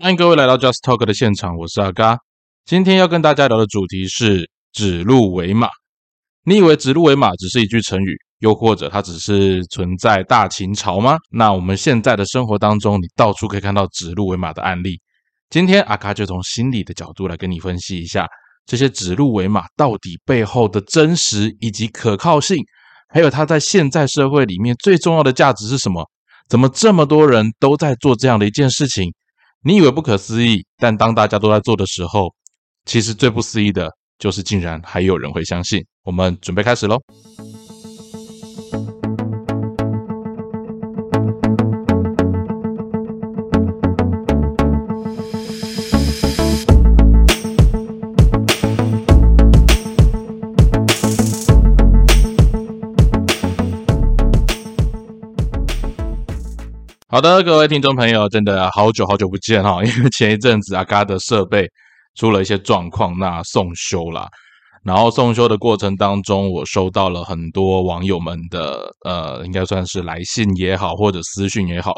欢迎各位来到 Just Talk 的现场，我是阿嘎。今天要跟大家聊的主题是“指鹿为马”。你以为“指鹿为马”只是一句成语，又或者它只是存在大秦朝吗？那我们现在的生活当中，你到处可以看到“指鹿为马”的案例。今天阿嘎就从心理的角度来跟你分析一下，这些“指鹿为马”到底背后的真实以及可靠性，还有它在现在社会里面最重要的价值是什么？怎么这么多人都在做这样的一件事情？你以为不可思议，但当大家都在做的时候，其实最不思议的就是竟然还有人会相信。我们准备开始喽！好的，各位听众朋友，真的好久好久不见哈！因为前一阵子阿嘎的设备出了一些状况，那送修啦。然后送修的过程当中，我收到了很多网友们的呃，应该算是来信也好，或者私讯也好，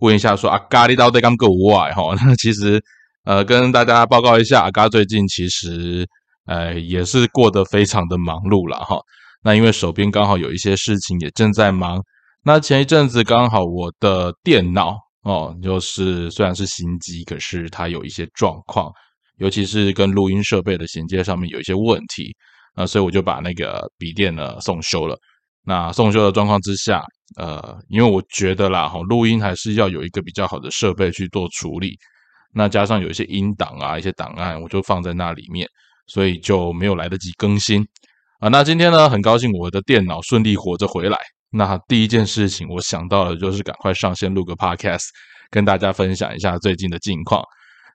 问一下说阿嘎你到底刚够外哈？那其实呃，跟大家报告一下，阿嘎最近其实呃也是过得非常的忙碌了哈。那因为手边刚好有一些事情也正在忙。那前一阵子刚好我的电脑哦，就是虽然是新机，可是它有一些状况，尤其是跟录音设备的衔接上面有一些问题，那所以我就把那个笔电呢送修了。那送修的状况之下，呃，因为我觉得啦，哈，录音还是要有一个比较好的设备去做处理。那加上有一些音档啊，一些档案，我就放在那里面，所以就没有来得及更新啊。那今天呢，很高兴我的电脑顺利活着回来。那第一件事情，我想到的就是赶快上线录个 podcast，跟大家分享一下最近的近况。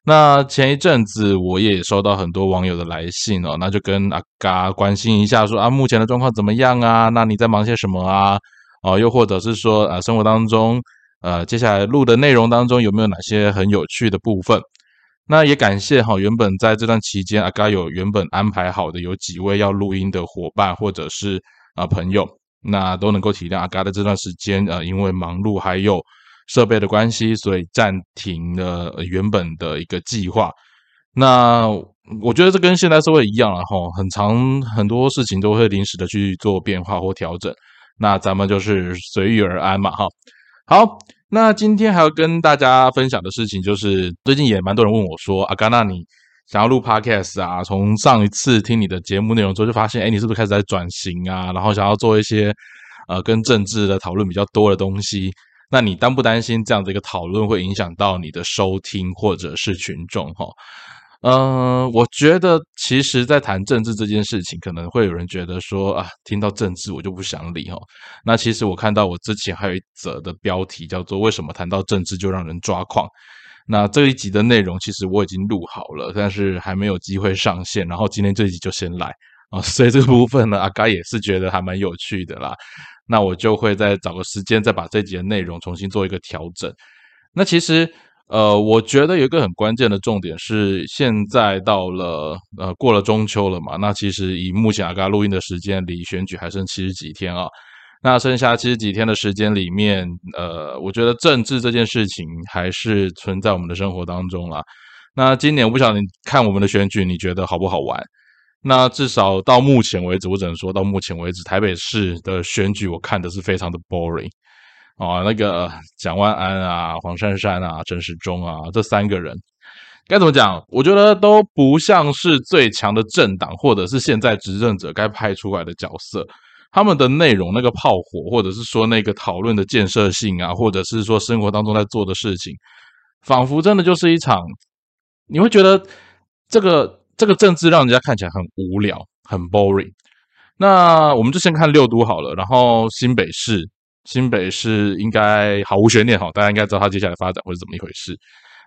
那前一阵子我也收到很多网友的来信哦，那就跟阿嘎关心一下，说啊，目前的状况怎么样啊？那你在忙些什么啊？哦，又或者是说啊，生活当中，呃，接下来录的内容当中有没有哪些很有趣的部分？那也感谢哈，原本在这段期间，阿嘎有原本安排好的有几位要录音的伙伴或者是啊朋友。那都能够体谅阿嘎的这段时间，呃，因为忙碌还有设备的关系，所以暂停了原本的一个计划。那我觉得这跟现代社会一样了哈，很长很多事情都会临时的去做变化或调整。那咱们就是随遇而安嘛哈。好，那今天还要跟大家分享的事情就是，最近也蛮多人问我说，阿嘎那你。想要录 podcast 啊，从上一次听你的节目内容之后，就发现，哎，你是不是开始在转型啊？然后想要做一些呃跟政治的讨论比较多的东西？那你担不担心这样的一个讨论会影响到你的收听或者是群众？哈，嗯，我觉得其实，在谈政治这件事情，可能会有人觉得说啊，听到政治我就不想理哈。那其实我看到我之前还有一则的标题叫做“为什么谈到政治就让人抓狂”。那这一集的内容其实我已经录好了，但是还没有机会上线。然后今天这一集就先来啊，所以这个部分呢，阿嘎也是觉得还蛮有趣的啦。那我就会再找个时间再把这集的内容重新做一个调整。那其实呃，我觉得有一个很关键的重点是，现在到了呃过了中秋了嘛，那其实以目前阿嘎录音的时间，离选举还剩七十几天啊。那剩下其实几天的时间里面，呃，我觉得政治这件事情还是存在我们的生活当中啦。那今年我不晓得你看我们的选举，你觉得好不好玩？那至少到目前为止，我只能说到目前为止，台北市的选举我看的是非常的 boring 啊。那个蒋万安啊、黄珊珊啊、陈时中啊这三个人，该怎么讲？我觉得都不像是最强的政党，或者是现在执政者该派出来的角色。他们的内容，那个炮火，或者是说那个讨论的建设性啊，或者是说生活当中在做的事情，仿佛真的就是一场，你会觉得这个这个政治让人家看起来很无聊，很 boring。那我们就先看六都好了，然后新北市，新北市应该毫无悬念哈，大家应该知道它接下来发展会是怎么一回事。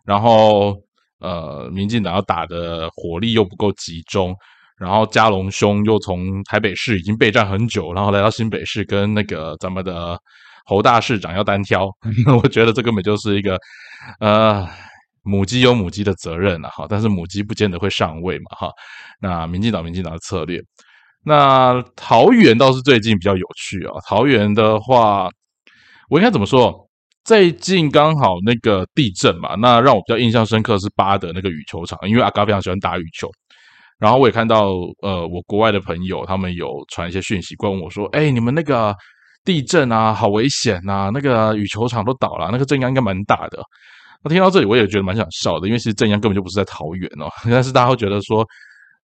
然后呃，民进党要打的火力又不够集中。然后嘉龙兄又从台北市已经备战很久，然后来到新北市跟那个咱们的侯大市长要单挑，我觉得这根本就是一个呃母鸡有母鸡的责任了哈，但是母鸡不见得会上位嘛哈。那民进党民进党的策略，那桃园倒是最近比较有趣啊。桃园的话，我应该怎么说？最近刚好那个地震嘛，那让我比较印象深刻是八德那个羽球场，因为阿嘎非常喜欢打羽球。然后我也看到，呃，我国外的朋友他们有传一些讯息，问我说：“哎，你们那个地震啊，好危险呐！那个羽球场都倒了，那个震央应该蛮大的。”那听到这里，我也觉得蛮想笑的，因为其实震央根本就不是在桃园哦，但是大家会觉得说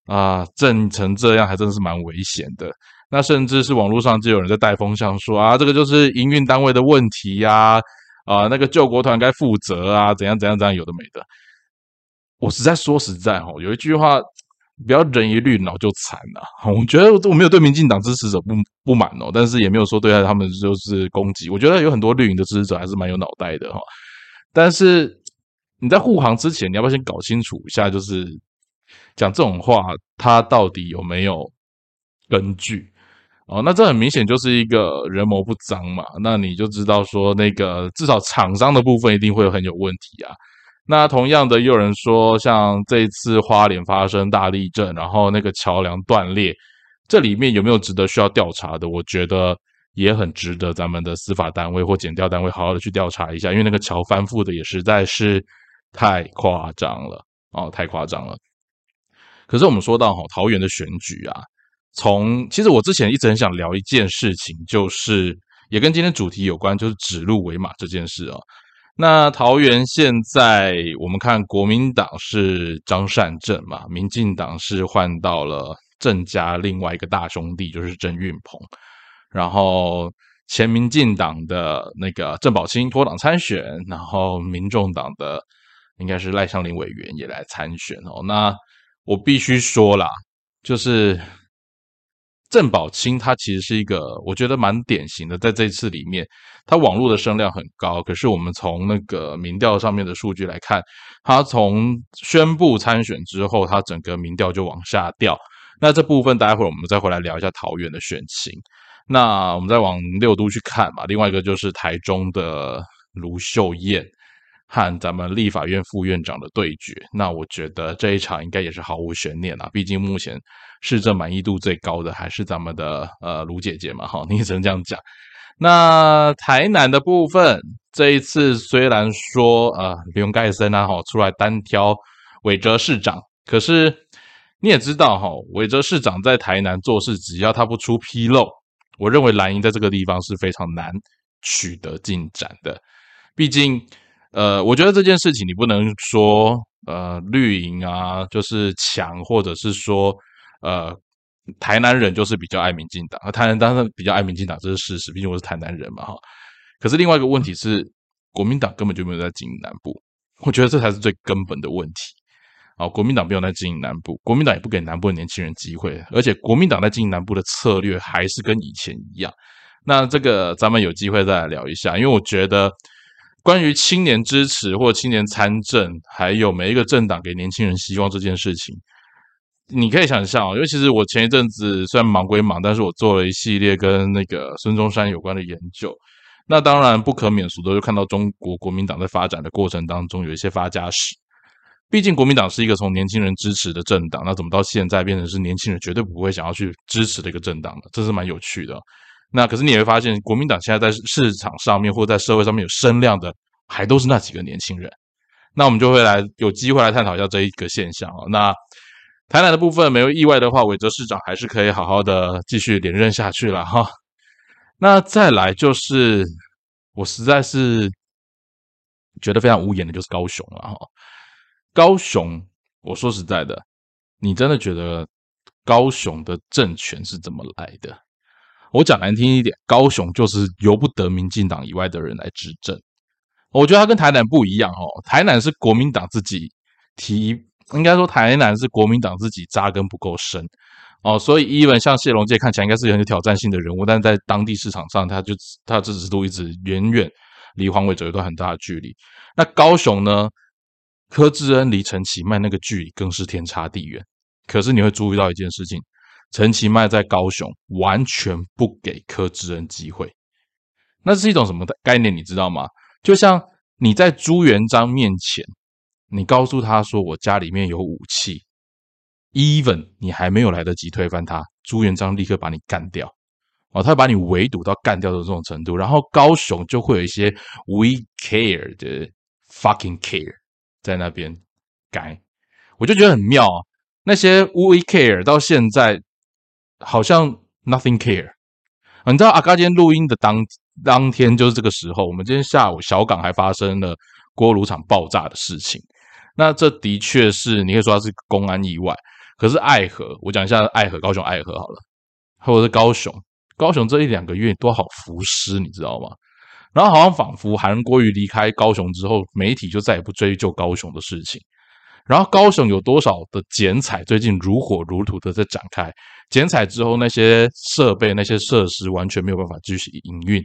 啊，震成这样还真的是蛮危险的。那甚至是网络上就有人在带风向说啊，这个就是营运单位的问题呀，啊，那个救国团该负责啊，怎样怎样怎样，有的没的。我实在说实在哦，有一句话。不要人一绿脑就惨了。我觉得我没有对民进党支持者不不满哦，但是也没有说对待他们就是攻击。我觉得有很多绿营的支持者还是蛮有脑袋的哈。但是你在护航之前，你要不要先搞清楚一下，就是讲这种话，他到底有没有根据？哦，那这很明显就是一个人谋不臧嘛。那你就知道说，那个至少厂商的部分一定会很有问题啊。那同样的，也有人说，像这一次花莲发生大地震，然后那个桥梁断裂，这里面有没有值得需要调查的？我觉得也很值得咱们的司法单位或检调单位好好的去调查一下，因为那个桥翻覆的也实在是太夸张了哦，太夸张了。可是我们说到哈桃园的选举啊，从其实我之前一直很想聊一件事情，就是也跟今天主题有关，就是指鹿为马这件事啊。那桃园现在我们看国民党是张善政嘛，民进党是换到了郑家另外一个大兄弟，就是郑运鹏，然后前民进党的那个郑宝清脱党参选，然后民众党的应该是赖香林委员也来参选哦。那我必须说啦，就是。郑宝清他其实是一个，我觉得蛮典型的，在这次里面，他网络的声量很高。可是我们从那个民调上面的数据来看，他从宣布参选之后，他整个民调就往下掉。那这部分待会儿我们再回来聊一下桃园的选情。那我们再往六都去看嘛，另外一个就是台中的卢秀燕。和咱们立法院副院长的对决，那我觉得这一场应该也是毫无悬念啊。毕竟目前市政满意度最高的还是咱们的呃卢姐姐嘛，哈，你也只能这样讲。那台南的部分，这一次虽然说呃不用盖森啊，哈，出来单挑韦哲市长，可是你也知道哈，韦哲市长在台南做事，只要他不出纰漏，我认为蓝营在这个地方是非常难取得进展的，毕竟。呃，我觉得这件事情你不能说，呃，绿营啊就是强，或者是说，呃，台南人就是比较爱民进党，台南当然比较爱民进党，这是事实，毕竟我是台南人嘛，哈。可是另外一个问题是，国民党根本就没有在经营南部，我觉得这才是最根本的问题。啊，国民党没有在经营南部，国民党也不给南部的年轻人机会，而且国民党在经营南部的策略还是跟以前一样。那这个咱们有机会再来聊一下，因为我觉得。关于青年支持或青年参政，还有每一个政党给年轻人希望这件事情，你可以想象因为其实我前一阵子虽然忙归忙，但是我做了一系列跟那个孙中山有关的研究。那当然不可免俗的，就看到中国国民党在发展的过程当中有一些发家史。毕竟国民党是一个从年轻人支持的政党，那怎么到现在变成是年轻人绝对不会想要去支持的一个政党呢？这是蛮有趣的。那可是你也会发现，国民党现在在市场上面或在社会上面有声量的，还都是那几个年轻人。那我们就会来有机会来探讨一下这一个现象哦。那台南的部分没有意外的话，韦哲市长还是可以好好的继续连任下去了哈。那再来就是我实在是觉得非常无言的，就是高雄了哈。高雄，我说实在的，你真的觉得高雄的政权是怎么来的？我讲难听一点，高雄就是由不得民进党以外的人来执政。我觉得他跟台南不一样哦，台南是国民党自己提，应该说台南是国民党自己扎根不够深哦，所以伊文像谢龙介看起来应该是很有挑战性的人物，但在当地市场上，他就他支持度一直远远离黄伟哲有段很大的距离。那高雄呢，柯志恩离陈其迈那个距离更是天差地远。可是你会注意到一件事情。陈其迈在高雄完全不给柯志恩机会，那是一种什么概念？你知道吗？就像你在朱元璋面前，你告诉他说我家里面有武器，even 你还没有来得及推翻他，朱元璋立刻把你干掉。哦，他会把你围堵到干掉的这种程度。然后高雄就会有一些 we care 的 fucking care 在那边改，我就觉得很妙。啊那些 we care 到现在好像 nothing care。你知道阿嘎今天录音的当当天就是这个时候，我们今天下午小港还发生了锅炉厂爆炸的事情。那这的确是你可以说它是公安意外。可是爱河，我讲一下爱河，高雄爱河好了，或者是高雄，高雄这一两个月多好浮尸，你知道吗？然后好像仿佛韩国瑜离开高雄之后，媒体就再也不追究高雄的事情。然后高雄有多少的剪彩，最近如火如荼的在展开。剪彩之后，那些设备、那些设施完全没有办法继续营运，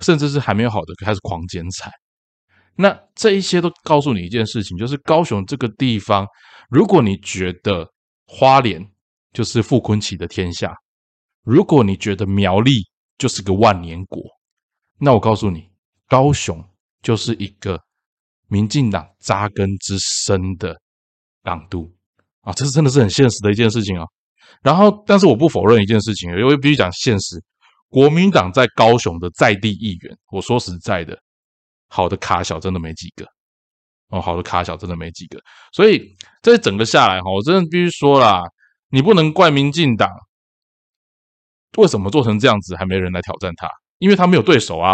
甚至是还没有好的开始狂剪彩。那这一些都告诉你一件事情，就是高雄这个地方，如果你觉得花莲就是傅昆奇的天下。如果你觉得苗栗就是个万年国，那我告诉你，高雄就是一个民进党扎根之深的港都啊！这是真的是很现实的一件事情啊。然后，但是我不否认一件事情，因为必须讲现实，国民党在高雄的在地议员，我说实在的，好的卡小真的没几个。哦，好的卡小真的没几个，所以这一整个下来哈，我真的必须说啦，你不能怪民进党为什么做成这样子，还没人来挑战他，因为他没有对手啊，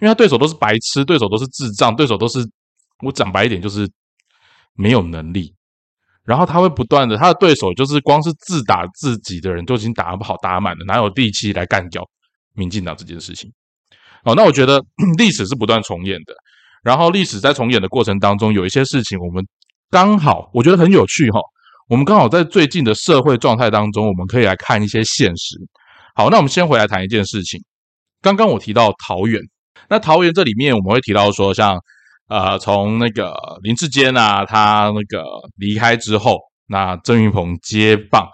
因为他对手都是白痴，对手都是智障，对手都是我讲白一点就是没有能力，然后他会不断的，他的对手就是光是自打自己的人都已经打不好打满了，哪有力气来干掉民进党这件事情？哦，那我觉得 历史是不断重演的。然后历史在重演的过程当中，有一些事情我们刚好我觉得很有趣哈。我们刚好在最近的社会状态当中，我们可以来看一些现实。好，那我们先回来谈一件事情。刚刚我提到桃园，那桃园这里面我们会提到说，像呃，从那个林志坚啊，他那个离开之后，那郑云鹏接棒。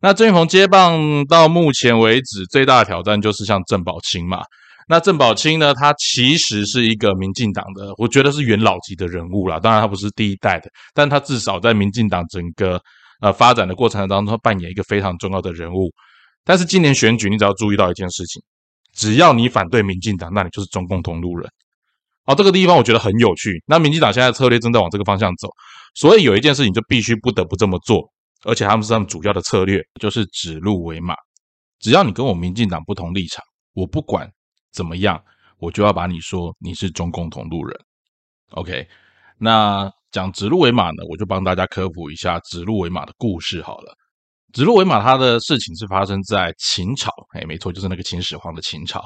那郑云鹏接棒到目前为止最大的挑战就是像郑宝清嘛。那郑宝清呢？他其实是一个民进党的，我觉得是元老级的人物啦。当然，他不是第一代的，但他至少在民进党整个呃发展的过程当中，他扮演一个非常重要的人物。但是今年选举，你只要注意到一件事情：只要你反对民进党，那你就是中共同路人。好，这个地方我觉得很有趣。那民进党现在策略正在往这个方向走，所以有一件事情就必须不得不这么做，而且他们是他们主要的策略，就是指鹿为马。只要你跟我民进党不同立场，我不管。怎么样，我就要把你说你是中共同路人。OK，那讲指鹿为马呢，我就帮大家科普一下指鹿为马的故事好了。指鹿为马，它的事情是发生在秦朝，哎，没错，就是那个秦始皇的秦朝。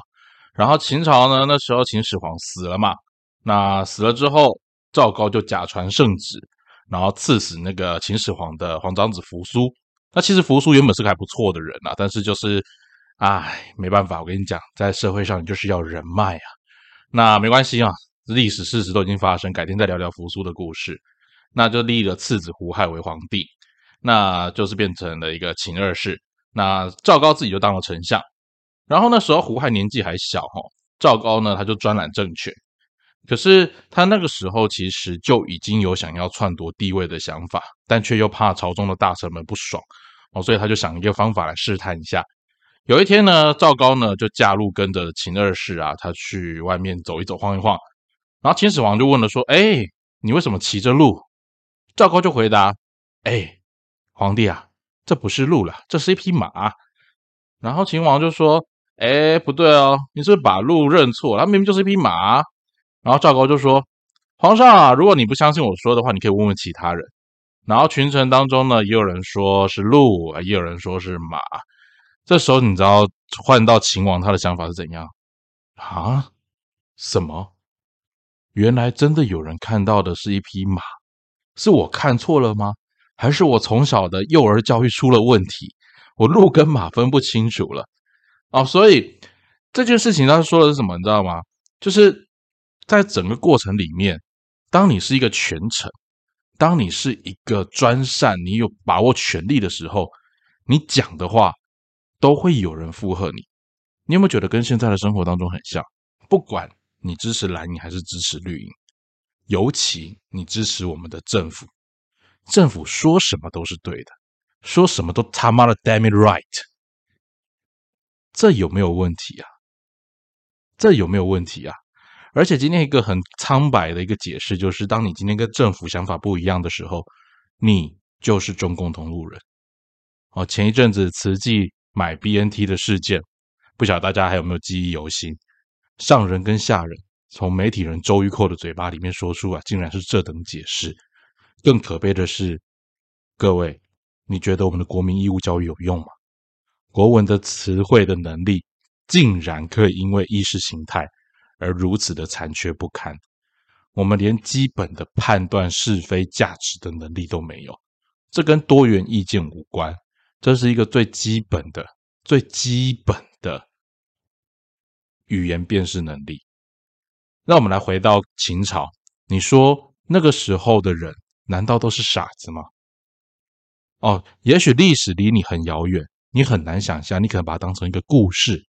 然后秦朝呢，那时候秦始皇死了嘛，那死了之后，赵高就假传圣旨，然后赐死那个秦始皇的皇长子扶苏。那其实扶苏原本是个还不错的人啊，但是就是。唉，没办法，我跟你讲，在社会上你就是要人脉啊。那没关系啊，历史事实都已经发生，改天再聊聊扶苏的故事。那就立了次子胡亥为皇帝，那就是变成了一个秦二世。那赵高自己就当了丞相。然后那时候胡亥年纪还小哈，赵高呢他就专揽政权。可是他那个时候其实就已经有想要篡夺帝位的想法，但却又怕朝中的大臣们不爽哦，所以他就想一个方法来试探一下。有一天呢，赵高呢就驾路跟着秦二世啊，他去外面走一走、晃一晃。然后秦始皇就问了说：“哎，你为什么骑着鹿？”赵高就回答：“哎，皇帝啊，这不是鹿了，这是一匹马。”然后秦王就说：“哎，不对哦，你是不是把鹿认错了？它明明就是一匹马。”然后赵高就说：“皇上啊，如果你不相信我说的话，你可以问问其他人。”然后群臣当中呢，也有人说是鹿，也有人说是马。这时候你知道换到秦王他的想法是怎样啊？什么？原来真的有人看到的是一匹马，是我看错了吗？还是我从小的幼儿教育出了问题？我鹿跟马分不清楚了啊！所以这件事情他说的是什么？你知道吗？就是在整个过程里面，当你是一个权臣，当你是一个专善，你有把握权力的时候，你讲的话。都会有人附和你，你有没有觉得跟现在的生活当中很像？不管你支持蓝营还是支持绿营，尤其你支持我们的政府，政府说什么都是对的，说什么都他妈的 damn it right。这有没有问题啊？这有没有问题啊？而且今天一个很苍白的一个解释，就是当你今天跟政府想法不一样的时候，你就是中共同路人。哦，前一阵子慈济买 BNT 的事件，不晓得大家还有没有记忆犹新？上人跟下人从媒体人周玉蔻的嘴巴里面说出啊，竟然是这等解释。更可悲的是，各位，你觉得我们的国民义务教育有用吗？国文的词汇的能力，竟然可以因为意识形态而如此的残缺不堪。我们连基本的判断是非价值的能力都没有，这跟多元意见无关。这是一个最基本的、最基本的语言辨识能力。让我们来回到秦朝，你说那个时候的人难道都是傻子吗？哦，也许历史离你很遥远，你很难想象，你可能把它当成一个故事。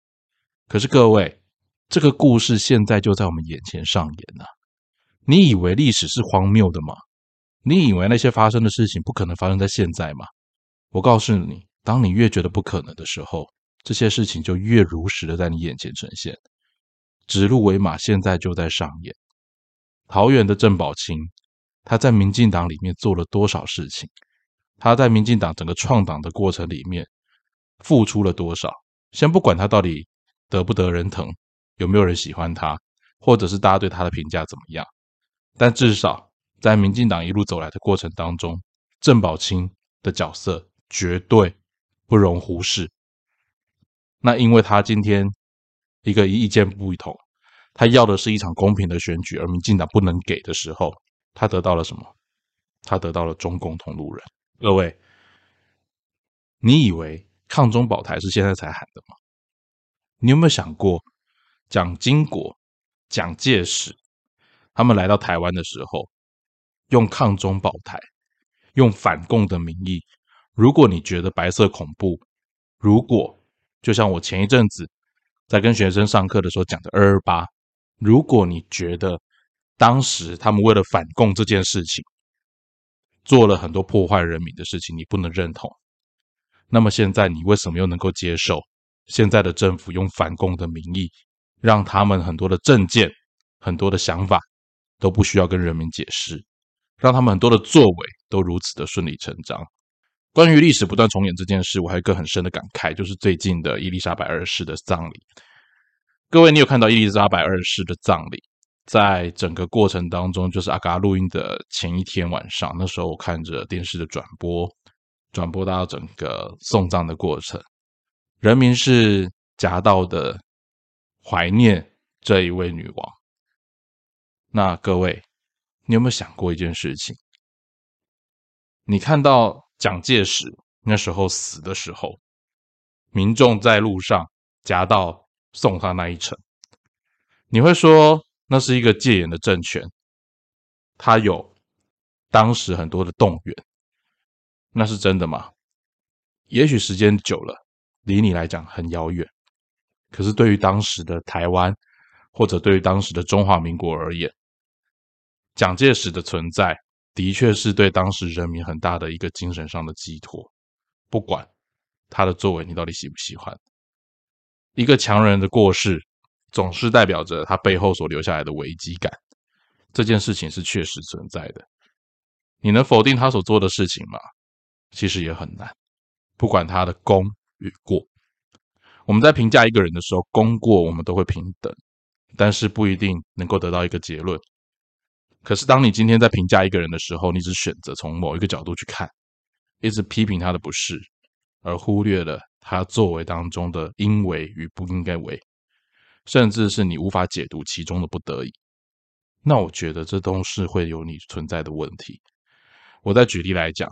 可是各位，这个故事现在就在我们眼前上演了。你以为历史是荒谬的吗？你以为那些发生的事情不可能发生在现在吗？我告诉你，当你越觉得不可能的时候，这些事情就越如实的在你眼前呈现。指鹿为马，现在就在上演。桃园的郑宝清，他在民进党里面做了多少事情？他在民进党整个创党的过程里面付出了多少？先不管他到底得不得人疼，有没有人喜欢他，或者是大家对他的评价怎么样，但至少在民进党一路走来的过程当中，郑宝清的角色。绝对不容忽视。那因为他今天一个意见不同，他要的是一场公平的选举，而民进党不能给的时候，他得到了什么？他得到了中共同路人。各位，你以为抗中保台是现在才喊的吗？你有没有想过，蒋经国、蒋介石他们来到台湾的时候，用抗中保台，用反共的名义？如果你觉得白色恐怖，如果就像我前一阵子在跟学生上课的时候讲的二二八，如果你觉得当时他们为了反共这件事情做了很多破坏人民的事情，你不能认同，那么现在你为什么又能够接受现在的政府用反共的名义，让他们很多的政见、很多的想法都不需要跟人民解释，让他们很多的作为都如此的顺理成章？关于历史不断重演这件事，我还有一个很深的感慨，就是最近的伊丽莎白二世的葬礼。各位，你有看到伊丽莎白二世的葬礼？在整个过程当中，就是阿嘎录音的前一天晚上，那时候我看着电视的转播，转播到整个送葬的过程，人民是夹道的怀念这一位女王。那各位，你有没有想过一件事情？你看到？蒋介石那时候死的时候，民众在路上夹道送他那一程，你会说那是一个戒严的政权，他有当时很多的动员，那是真的吗？也许时间久了，离你来讲很遥远，可是对于当时的台湾，或者对于当时的中华民国而言，蒋介石的存在。的确是对当时人民很大的一个精神上的寄托。不管他的作为，你到底喜不喜欢？一个强人的过世，总是代表着他背后所留下来的危机感。这件事情是确实存在的。你能否定他所做的事情吗？其实也很难。不管他的功与过，我们在评价一个人的时候，功过我们都会平等，但是不一定能够得到一个结论。可是，当你今天在评价一个人的时候，你只选择从某一个角度去看，一直批评他的不是，而忽略了他作为当中的应为与不应该为，甚至是你无法解读其中的不得已。那我觉得这都是会有你存在的问题。我再举例来讲，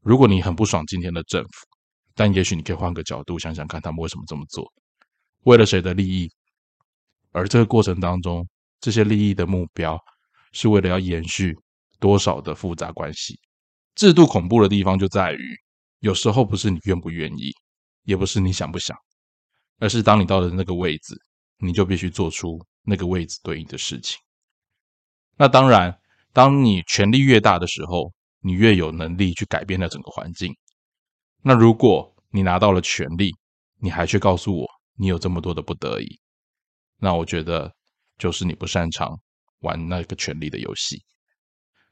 如果你很不爽今天的政府，但也许你可以换个角度想想看，他们为什么这么做，为了谁的利益？而这个过程当中，这些利益的目标。是为了要延续多少的复杂关系？制度恐怖的地方就在于，有时候不是你愿不愿意，也不是你想不想，而是当你到了那个位置，你就必须做出那个位置对应的事情。那当然，当你权力越大的时候，你越有能力去改变那整个环境。那如果你拿到了权力，你还去告诉我你有这么多的不得已，那我觉得就是你不擅长玩那个权力的游戏。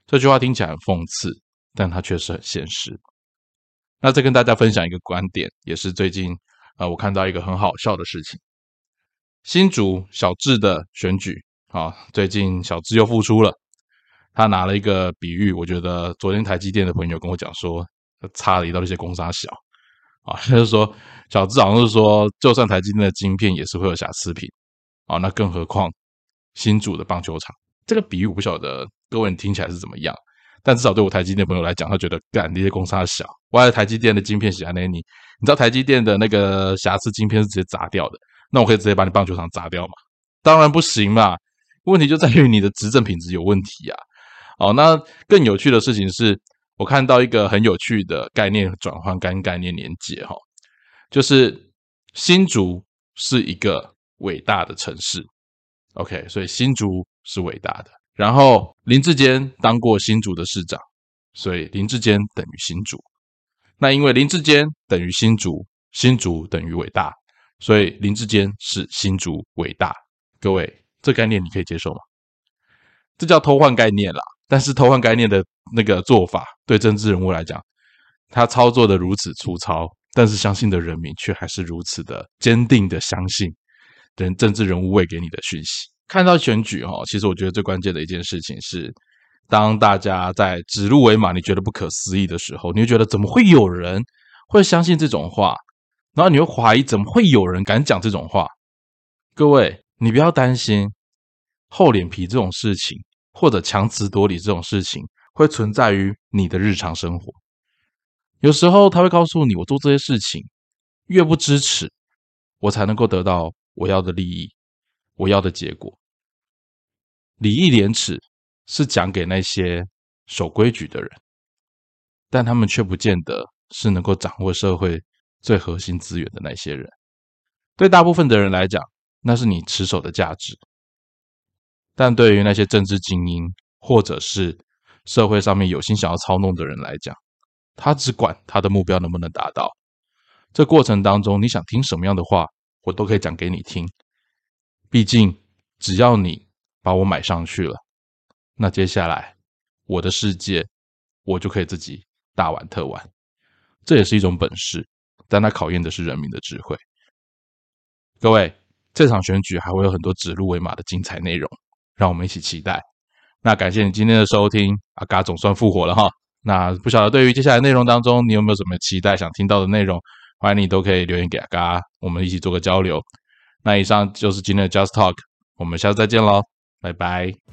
这句话听起来很讽刺，但它确实很现实。那再跟大家分享一个观点，也是最近啊，我看到一个很好笑的事情：新竹小智的选举啊，最近小智又复出了。他拿了一个比喻，我觉得昨天台积电的朋友跟我讲说，差了一道那些工沙小啊，他就说小智好像是说，就算台积电的晶片也是会有瑕疵品啊，那更何况新主的棒球场，这个比喻我不晓得各位听起来是怎么样，但至少对我台积电朋友来讲，他觉得干那些公差小，我在台积电的晶片写在那你，你知道台积电的那个瑕疵晶片是直接砸掉的，那我可以直接把你棒球场砸掉吗？当然不行嘛，问题就在于你的执政品质有问题啊。哦，那更有趣的事情是，我看到一个很有趣的概念转换跟概念连接哈，就是新竹是一个伟大的城市，OK，所以新竹是伟大的。然后林志坚当过新竹的市长，所以林志坚等于新竹。那因为林志坚等于新竹，新竹等于伟大，所以林志坚是新竹伟大。各位，这概念你可以接受吗？这叫偷换概念啦。但是偷换概念的那个做法，对政治人物来讲，他操作的如此粗糙，但是相信的人民却还是如此的坚定的相信人政治人物喂给你的讯息。看到选举哈，其实我觉得最关键的一件事情是，当大家在指鹿为马，你觉得不可思议的时候，你会觉得怎么会有人会相信这种话？然后你会怀疑怎么会有人敢讲这种话？各位，你不要担心厚脸皮这种事情。或者强词夺理这种事情会存在于你的日常生活。有时候他会告诉你，我做这些事情越不支持，我才能够得到我要的利益，我要的结果。礼义廉耻是讲给那些守规矩的人，但他们却不见得是能够掌握社会最核心资源的那些人。对大部分的人来讲，那是你持守的价值。但对于那些政治精英，或者是社会上面有心想要操弄的人来讲，他只管他的目标能不能达到。这过程当中，你想听什么样的话，我都可以讲给你听。毕竟，只要你把我买上去了，那接下来我的世界，我就可以自己大玩特玩。这也是一种本事，但它考验的是人民的智慧。各位，这场选举还会有很多指鹿为马的精彩内容。让我们一起期待。那感谢你今天的收听，阿嘎总算复活了哈。那不晓得对于接下来内容当中，你有没有什么期待想听到的内容？欢迎你都可以留言给阿嘎，我们一起做个交流。那以上就是今天的 Just Talk，我们下次再见喽，拜拜。